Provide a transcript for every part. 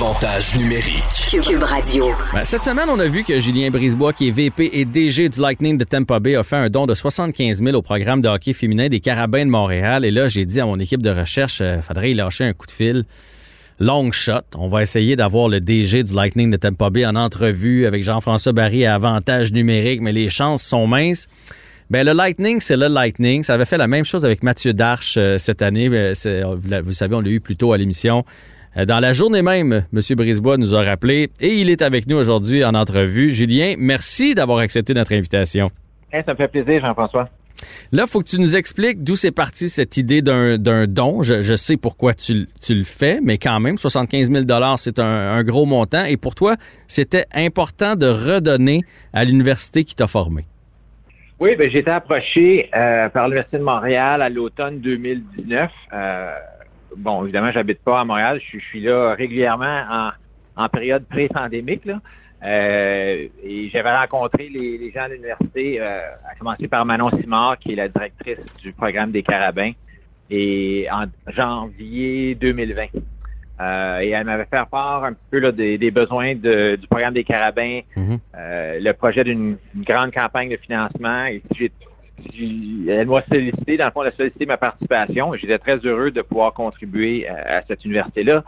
Avantage numérique. Cube Radio. Ben, cette semaine, on a vu que Julien Brisebois, qui est VP et DG du Lightning de Tampa Bay, a fait un don de 75 000 au programme de hockey féminin des Carabins de Montréal. Et là, j'ai dit à mon équipe de recherche, euh, faudrait y lâcher un coup de fil. Long shot. On va essayer d'avoir le DG du Lightning de Tampa Bay en entrevue avec Jean-François Barry à avantage numérique, mais les chances sont minces. Ben, le Lightning, c'est le Lightning. Ça avait fait la même chose avec Mathieu Darche euh, cette année. Ben, Vous, la- vous savez, on l'a eu plus tôt à l'émission. Euh, Dans la journée même, M. Brisebois nous a rappelé et il est avec nous aujourd'hui en entrevue. Julien, merci d'avoir accepté notre invitation. Hey, ça me fait plaisir, Jean-François. Là, il faut que tu nous expliques d'où c'est parti cette idée d'un don. Je, je sais pourquoi tu, tu le fais, mais quand même, 75 000 c'est un, un gros montant. Et pour toi, c'était important de redonner à l'université qui t'a formé. Oui, ben, j'ai été approché euh, par l'Université de Montréal à l'automne 2019. Euh, bon, évidemment, j'habite pas à Montréal. Je, suis- je suis là régulièrement en, en période pré-pandémique. là. Euh, et j'avais rencontré les, les gens de l'université, euh, à commencer par Manon Simard, qui est la directrice du programme des Carabins, et en janvier 2020. Euh, et elle m'avait fait part un petit peu là, des, des besoins de- du programme des Carabins, Mhm. euh, le projet d'une une grande campagne de financement. Et j'ai- elle m'a sollicité, dans le fond, elle a sollicité ma participation. J'étais très heureux de pouvoir contribuer à, à cette université-là.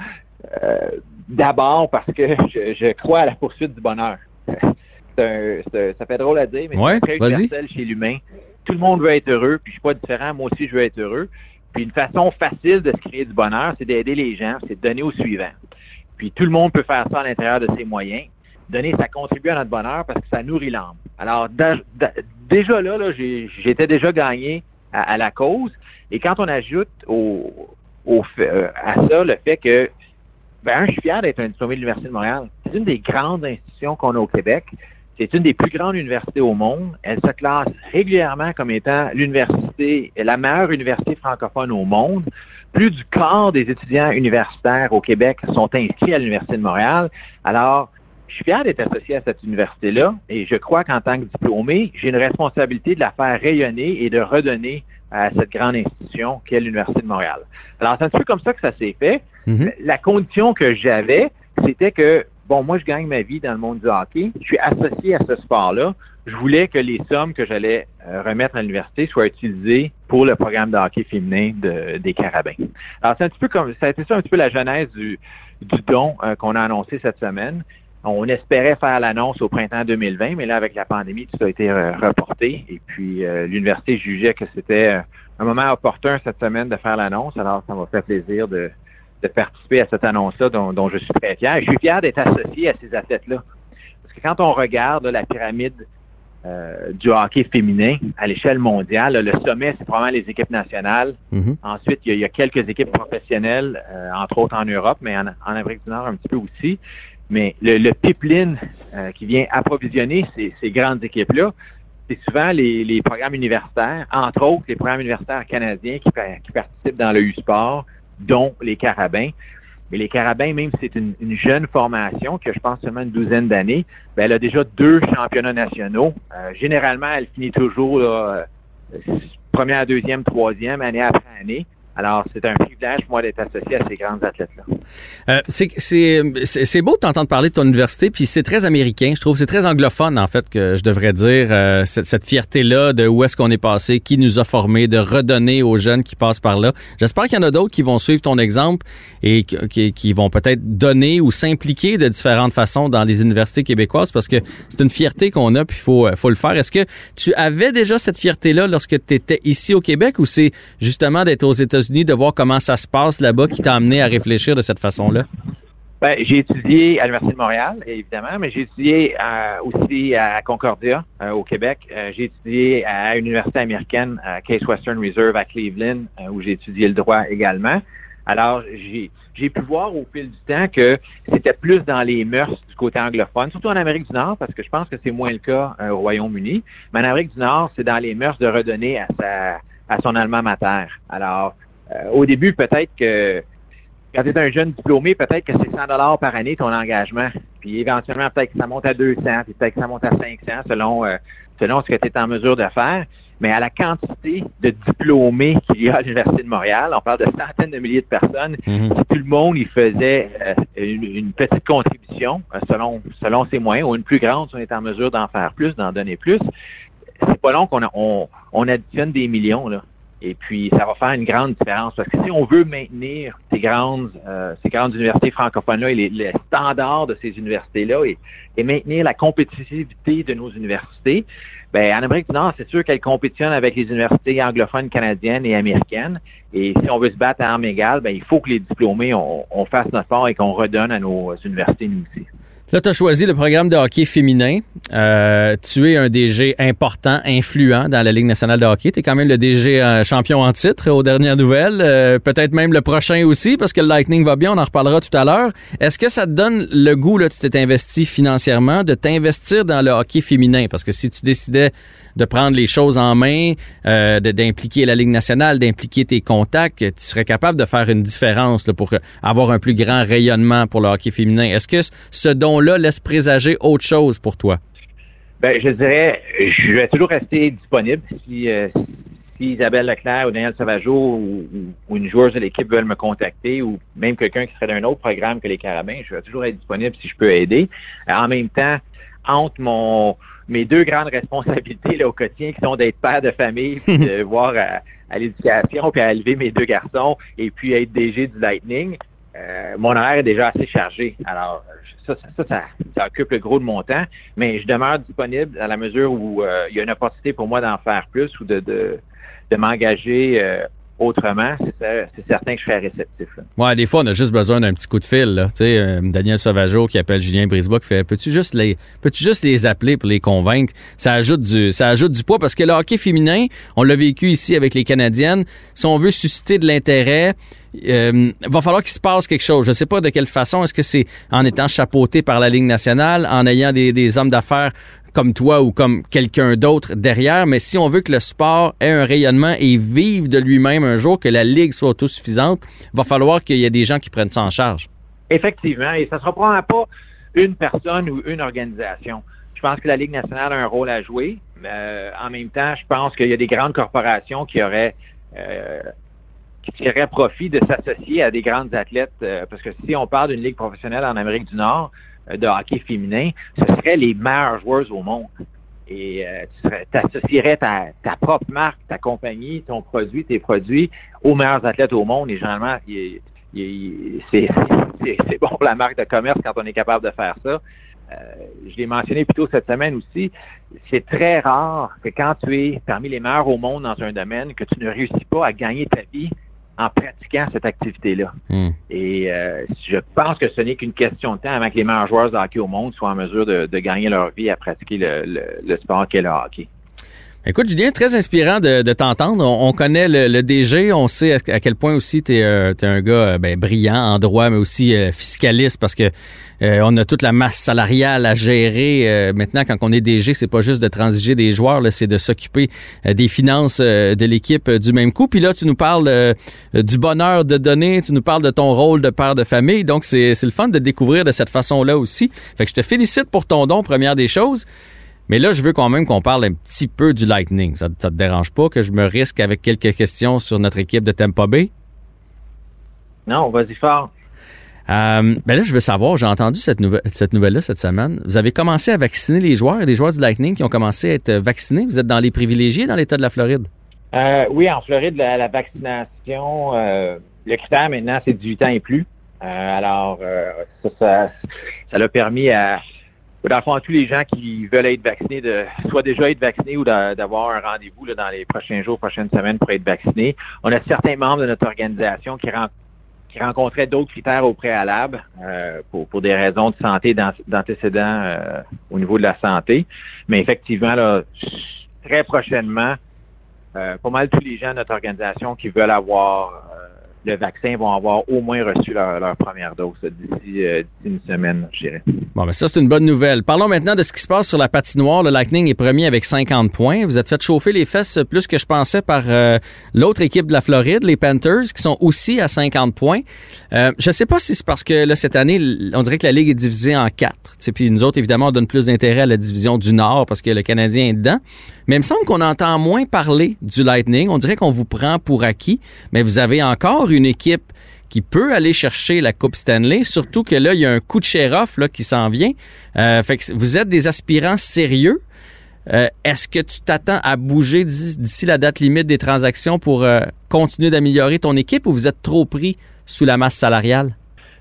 Euh, D'abord parce que je, je crois à la poursuite du bonheur. C'est un- ça fait drôle à dire, mais Ouais, c'est très universel chez l'humain. Tout le monde veut être heureux, puis je suis pas différent. Moi aussi, je veux être heureux. Puis une façon facile de se créer du bonheur, c'est d'aider les gens, c'est de donner au suivant. Puis tout le monde peut faire ça à l'intérieur de ses moyens. Donner, ça contribue à notre bonheur parce que ça nourrit l'âme. Alors, déjà là, là j'étais déjà gagné à, à la cause. Et quand on ajoute au, au euh, à ça le fait que, ben, je suis fier d'être un diplômé de l'Université de Montréal. C'est une des grandes institutions qu'on a au Québec. C'est une des plus grandes universités au monde. Elle se classe régulièrement comme étant l'université, la meilleure université francophone au monde. Plus du quart des étudiants universitaires au Québec sont inscrits à l'Université de Montréal. Alors, je suis fier d'être associé à cette université-là et je crois qu'en tant que diplômé, j'ai une responsabilité de la faire rayonner et de redonner à cette grande institution qu'est l'Université de Montréal. Alors, c'est un peu comme ça que ça s'est fait. Mhm. La condition que j'avais, c'était que, bon, moi, je gagne ma vie dans le monde du hockey. Je suis associé à ce sport-là. Je voulais que les sommes que j'allais euh, remettre à l'université soient utilisées pour le programme de hockey féminin de- des Carabins. Alors, c'est un petit peu comme, ça a été ça un petit peu la genèse du, du don euh, qu'on a annoncé cette semaine. On espérait faire l'annonce au printemps 2020, mais là, avec la pandémie, tout a été euh, reporté. Et puis, euh, l'université jugeait que c'était euh, un moment opportun cette semaine de faire l'annonce. Alors, ça m'a fait plaisir de, de participer à cette annonce-là dont, dont je suis très fier. Et je suis fier d'être associé à ces athlètes-là. Parce que quand on regarde là, la pyramide euh, du hockey féminin à l'échelle mondiale, là, le sommet, c'est probablement les équipes nationales. Mhm. Ensuite, il y, a, il y a quelques équipes professionnelles, euh, entre autres en Europe, mais en, en Amérique du Nord un petit peu aussi. Mais le, pipeline euh, qui vient approvisionner ces, grandes équipes-là, c'est souvent les, programmes universitaires, entre autres les programmes universitaires canadiens qui, pa- qui participent dans le U-Sport, dont les Carabins. Mais les Carabins, même si c'est une, une jeune formation qui a, je pense, seulement une douzaine d'années, ben, elle a déjà deux championnats nationaux. Euh, généralement, elle finit toujours euh, première, deuxième, troisième, année après année. Alors, c'est un privilège moi d'être associé à ces grands athlètes-là. Euh, c'est- beau de t'entendre parler de ton université, puis c'est très américain. Je trouve c'est très anglophone, en fait, que je devrais dire, euh, cette, cette fierté-là de où est-ce qu'on est passé, qui nous a formés, de redonner aux jeunes qui passent par là. J'espère qu'il y en a d'autres qui vont suivre ton exemple et qui, qui- vont peut-être donner ou s'impliquer de différentes façons dans les universités québécoises, parce que c'est une fierté qu'on a, puis il faut, faut le faire. Est-ce que tu avais déjà cette fierté-là lorsque tu étais ici au Québec, ou c'est justement d'être aux États États-Unis, de voir comment ça se passe là-bas, qui t'a amené à réfléchir de cette façon-là? Ben, j'ai étudié à l'Université de Montréal, évidemment, mais j'ai étudié euh, aussi à Concordia, euh, au Québec. Euh, j'ai étudié à une université américaine, à Case Western Reserve à Cleveland, où j'ai étudié le droit également. Alors, j'ai, pu voir au fil du temps que c'était plus dans les mœurs du côté anglophone, surtout en Amérique du Nord, parce que je pense que c'est moins le cas au Royaume-Uni. Mais en Amérique du Nord, c'est dans les mœurs de redonner à sa à son alma mater. Alors, au début, peut-être que quand tu es un jeune diplômé, peut-être que c'est 100 dollars par année ton engagement. Puis éventuellement, peut-être que ça monte à 200, puis peut-être que ça monte à 500 selon, euh, selon ce que tu es en mesure de faire. Mais à la quantité de diplômés qu'il y a à l'Université de Montréal, on parle de centaines de milliers de personnes, Mhm. si tout le monde y faisait euh, une, une petite contribution euh, selon, selon ses moyens, ou une plus grande si on est en mesure d'en faire plus, d'en donner plus, c'est pas long qu'on on, on additionne des millions. Là. Et puis, ça va faire une grande différence. Parce que si on veut maintenir ces grandes, euh, ces grandes universités francophones-là et les, standards de ces universités-là et, et maintenir la compétitivité de nos universités, ben, en Amérique du Nord, c'est sûr qu'elles compétitionnent avec les universités anglophones canadiennes et américaines. Et si on veut se battre à armes égales, ben, il faut que les diplômés, on, on fasse notre part et qu'on redonne à nos universités, nous aussi. Là, tu as choisi le programme de hockey féminin. Euh, tu es un DG important, influent dans la Ligue nationale de hockey. Tu es quand même le DG euh, champion en titre aux dernières nouvelles. Euh, Peut-être même le prochain aussi, parce que le Lightning va bien, on en reparlera tout à l'heure. Est-ce que ça te donne le goût, là, tu t'es investi financièrement, de t'investir dans le hockey féminin? Parce que si tu décidais de prendre les choses en main, euh, d'impliquer la Ligue nationale, d'impliquer tes contacts, tu serais capable de faire une différence là, pour avoir un plus grand rayonnement pour le hockey féminin. Est-ce que ce don-là laisse présager autre chose pour toi? Ben, je dirais, je vais toujours rester disponible si, euh, si Isabelle Leclerc ou Daniel Sauvageau ou, une joueuse de l'équipe veulent me contacter ou même quelqu'un qui serait d'un autre programme que les Carabins, je vais toujours être disponible si je peux aider. En même temps, entre mon mes deux grandes responsabilités là, au quotidien qui sont d'être père de famille, puis de voir à, à l'éducation, puis à élever mes deux garçons, et puis être DG du Lightning, euh, mon horaire est déjà assez chargé. Alors, ça, ça, ça, occupe le gros de mon temps, mais je demeure disponible à la mesure où euh, il y a une opportunité pour moi d'en faire plus ou de, de, de m'engager euh, autrement. C'est cer- c'est certain que je serais réceptif. là. Ouais, des fois, on a juste besoin d'un petit coup de fil. Là. Euh, Daniel Sauvageau qui appelle Julien Brisebois qui fait Peux-tu juste les peux-tu juste les appeler pour les convaincre? Ça ajoute du ça ajoute du poids parce que le hockey féminin, on l'a vécu ici avec les Canadiennes. Si on veut susciter de l'intérêt, euh, va falloir qu'il se passe quelque chose. Je sais pas de quelle façon. Est-ce que c'est en étant chapeauté par la Ligue nationale, en ayant des hommes d'affaires comme toi ou comme quelqu'un d'autre derrière, mais si on veut que le sport ait un rayonnement et vive de lui-même un jour, que la Ligue soit autosuffisante, va falloir qu'il y ait des gens qui prennent ça en charge. Effectivement, et ça ne sera probablement pas une personne ou une organisation. Je pense que la Ligue nationale a un rôle à jouer. Euh, en même temps, je pense qu'il y a des grandes corporations qui auraient euh, qui tireraient profit de s'associer à des grandes athlètes. euh, parce que si on parle d'une ligue professionnelle en Amérique du Nord de hockey féminin, ce seraient les meilleures joueuses au monde. Et euh, tu associerais ta, ta propre marque, ta compagnie, ton produit, tes produits aux meilleurs athlètes au monde. Et généralement, c'est bon pour la marque de commerce quand on est capable de faire ça. Euh, je l'ai mentionné plus tôt cette semaine aussi, c'est très rare que quand tu es parmi les meilleurs au monde dans un domaine, que tu ne réussis pas à gagner ta vie en pratiquant cette activité-là. Hmm. Et euh, je pense que ce n'est qu'une question de temps avant que les meilleurs joueurs de hockey au monde soient en mesure de, de gagner leur vie à pratiquer le, le, le sport qu'est le hockey. Écoute, Julien, c'est très inspirant de, de t'entendre. On, on connaît le, le DG, on sait à, quel point aussi tu es, un gars euh, ben, brillant en droit, mais aussi euh, fiscaliste, parce que euh, on a toute la masse salariale à gérer. Euh, maintenant, quand on est DG, c'est pas juste de transiger des joueurs, c'est de s'occuper euh, des finances euh, de l'équipe euh, du même coup. Puis là, tu nous parles euh, du bonheur de donner, tu nous parles de ton rôle de père de famille. Donc, c'est c'est le fun de découvrir de cette façon-là aussi. Fait que je te félicite pour ton don, première des choses. Mais là, je veux quand même qu'on parle un petit peu du Lightning. Ça, ça te dérange pas que je me risque avec quelques questions sur notre équipe de Tampa Bay? Non, vas-y fort. Euh, ben là, je veux savoir, j'ai entendu cette, nouvelle, cette nouvelle-là cette semaine. Vous avez commencé à vacciner les joueurs. Il y a des joueurs du Lightning qui ont commencé à être vaccinés. Vous êtes dans les privilégiés dans l'État de la Floride? Euh, oui, en Floride, la, la vaccination, euh, le critère maintenant, c'est 18 ans et plus. Euh, alors, euh, ça, ça, ça l'a permis à, dans le fond, tous les gens qui veulent être vaccinés, de soit déjà être vaccinés ou d'avoir un rendez-vous dans les prochains jours, prochaines semaines pour être vaccinés. On a certains membres de notre organisation qui, qui rencontraient d'autres critères au préalable euh, pour, pour, des raisons de santé, d'antécédents euh, au niveau de la santé. Mais effectivement, là, très prochainement, euh, pas mal tous les gens de notre organisation qui veulent avoir le vaccin vont avoir au moins reçu leur, première dose d'ici euh, une semaine, je dirais. Bon, mais ça, c'est une bonne nouvelle. Parlons maintenant de ce qui se passe sur la patinoire. Le Lightning est premier avec 50 points. Vous êtes fait chauffer les fesses plus que je pensais par euh, l'autre équipe de la Floride, les Panthers, qui sont aussi à 50 points. Euh, je ne sais pas si c'est parce que là, cette année, on dirait que la Ligue est divisée en quatre. Puis nous autres, évidemment, on donne plus d'intérêt à la division du Nord parce que le Canadien est dedans. Mais il me semble qu'on entend moins parler du Lightning. On dirait qu'on vous prend pour acquis, mais vous avez encore une équipe qui peut aller chercher la Coupe Stanley, surtout que là, il y a un coup de sheriff là, qui s'en vient. Euh, fait que vous êtes des aspirants sérieux. Euh, est-ce que tu t'attends à bouger d'ici la date limite des transactions pour euh, continuer d'améliorer ton équipe ou vous êtes trop pris sous la masse salariale?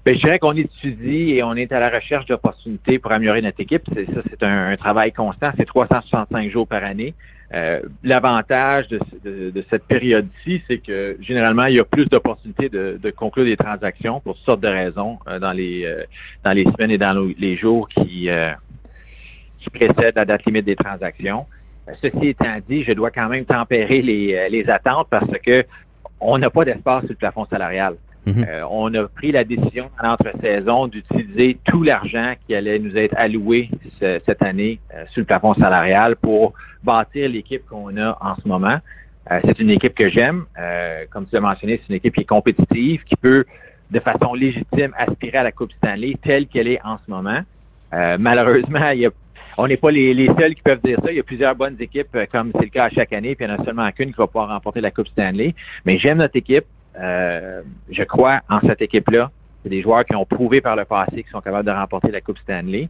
Bien, je dirais qu'on étudie et on est à la recherche d'opportunités pour améliorer notre équipe. Ça, c'est un, travail constant. C'est 365 jours par année. Euh, l'avantage de, cette période-ci, c'est que généralement, il y a plus d'opportunités de, conclure des transactions pour toutes sortes de raisons euh, dans les euh, dans les semaines et dans les jours qui, qui précèdent la date limite des transactions. Ceci étant dit, je dois quand même tempérer les, les attentes parce que on n'a pas d'espace sur le plafond salarial. Mhm. Euh, on a pris la décision dans l'entre-saison d'utiliser tout l'argent qui allait nous être alloué cette année euh, sur le plafond salarial pour bâtir l'équipe qu'on a en ce moment. Euh, c'est une équipe que j'aime. comme tu l'as mentionné, c'est une équipe qui est compétitive, qui peut de façon légitime aspirer à la Coupe Stanley telle qu'elle est en ce moment. malheureusement, on n'est pas les, seuls qui peuvent dire ça. Il y a plusieurs bonnes équipes, comme c'est le cas à chaque année, puis il n'y en a seulement qu'une qui va pouvoir remporter la Coupe Stanley. Mais j'aime notre équipe. Euh, je crois en cette équipe-là. C'est des joueurs qui ont prouvé par le passé qu'ils sont capables de remporter la Coupe Stanley.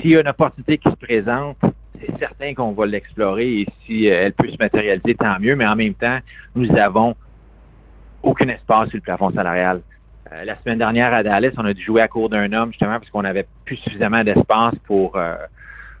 S'il y a une opportunité qui se présente, c'est certain qu'on va l'explorer et si euh, elle peut se matérialiser, tant mieux. Mais en même temps, nous avons aucun espace sur le plafond salarial. Euh, la semaine dernière à Dallas, on a dû jouer à court d'un homme justement parce qu'on n'avait plus suffisamment d'espace pour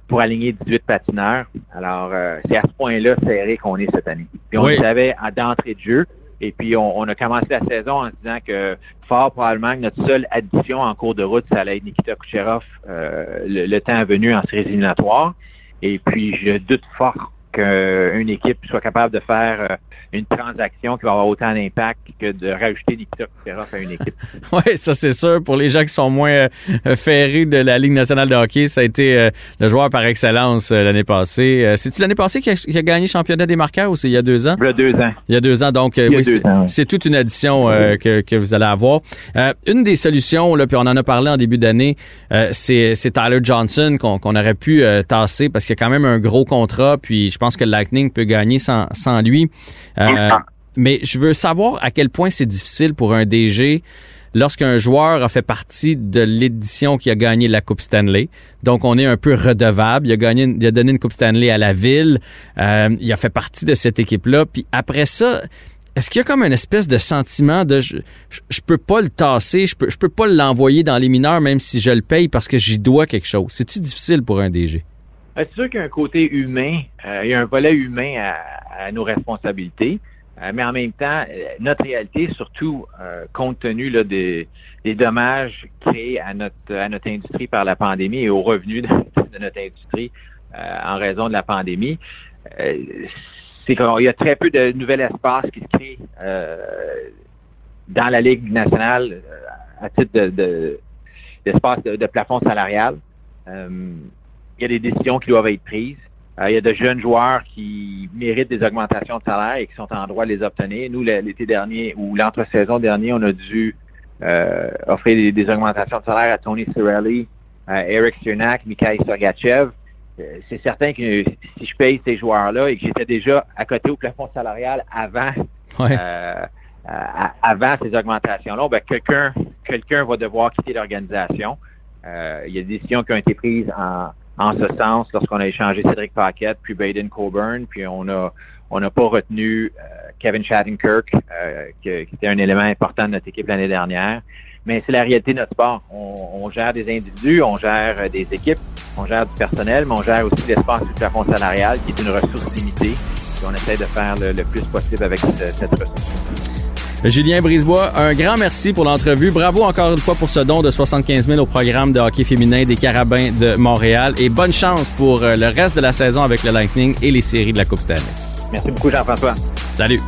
pour aligner 18 patineurs. Alors, c'est à ce point-là serré qu'on est cette année. Puis on le savait d'entrée de jeu. Et puis, on, a commencé la saison en se disant que fort probablement notre seule addition en cours de route, ça allait être Nikita Kucherov euh, le, temps venu en séries éliminatoires. Et puis, je doute fort qu'une équipe soit capable de faire euh, une transaction qui va avoir autant d'impact que de rajouter Kucherov à une équipe. oui, ça c'est sûr. Pour les gens qui sont moins euh, ferrés de la Ligue nationale de hockey, ça a été euh, le joueur par excellence l'année passée. C'est-tu l'année passée qu'il a, gagné le championnat des marqueurs ou c'est il y a deux ans? Il y a deux ans. Il y a deux ans. Donc, oui, c'est toute une addition que, que, vous allez avoir. une des solutions, là, puis on en a parlé en début d'année, c'est Tyler Johnson qu'on aurait pu tasser parce qu'il y a quand même un gros contrat. Puis je pense que le Lightning peut gagner sans, sans lui. Euh, mais je veux savoir à quel point c'est difficile pour un DG lorsqu'un joueur a fait partie de l'édition qui a gagné la Coupe Stanley. Donc, on est un peu redevable. Il a, gagné, il a donné une Coupe Stanley à la ville. Euh, il a fait partie de cette équipe-là. Puis après ça, est-ce qu'il y a comme une espèce de sentiment de je, je, peux pas le tasser, je peux, je peux pas l'envoyer dans les mineurs même si je le paye parce que j'y dois quelque chose? C'est-tu difficile pour un DG? Euh, c'est sûr qu'il y a un côté humain, il y a un volet humain à, à nos responsabilités. Euh, mais en même temps, euh, notre réalité, surtout euh, compte tenu là, des, des, dommages créés à notre, à notre industrie par la pandémie et aux revenus de, notre industrie en raison de la pandémie, c'est qu'il y a très peu de nouvel espace qui se crée dans la Ligue nationale à titre de, d'espace de, de, plafond salarial. Il y a des décisions qui doivent être prises. Euh, il y a de jeunes joueurs qui méritent des augmentations de salaire et qui sont en droit de les obtenir. Nous, l'été dernier ou l'entre-saison dernier, on a dû euh, offrir des, augmentations de salaire à Tony Cirelli, à Eric Cernak, Mikhail Sergachev. Euh, c'est certain que si je paye ces joueurs-là et que j'étais déjà à côté au plafond salarial avant avant ces augmentations-là, ben quelqu'un quelqu'un va devoir quitter l'organisation. il y a des décisions qui ont été prises en, en ce sens lorsqu'on a échangé Cédric Paquette puis Baden Coburn, puis on a on n'a pas retenu euh, Kevin Shattenkirk, euh, qui, était un élément important de notre équipe l'année dernière. mais c'est la réalité de notre sport. On, on, gère des individus, on gère euh, des équipes, on gère du personnel, mais on gère aussi l'espace du plafond salarial, qui est une ressource limitée. Et on essaie de faire le, le plus possible avec cette, cette ressource. Julien Brisebois, un grand merci pour l'entrevue. Bravo encore une fois pour ce don de 75 000 au programme de hockey féminin des Carabins de Montréal et bonne chance pour euh, le reste de la saison avec le Lightning et les séries de la Coupe Stanley. Merci beaucoup, Jean-François. Salut.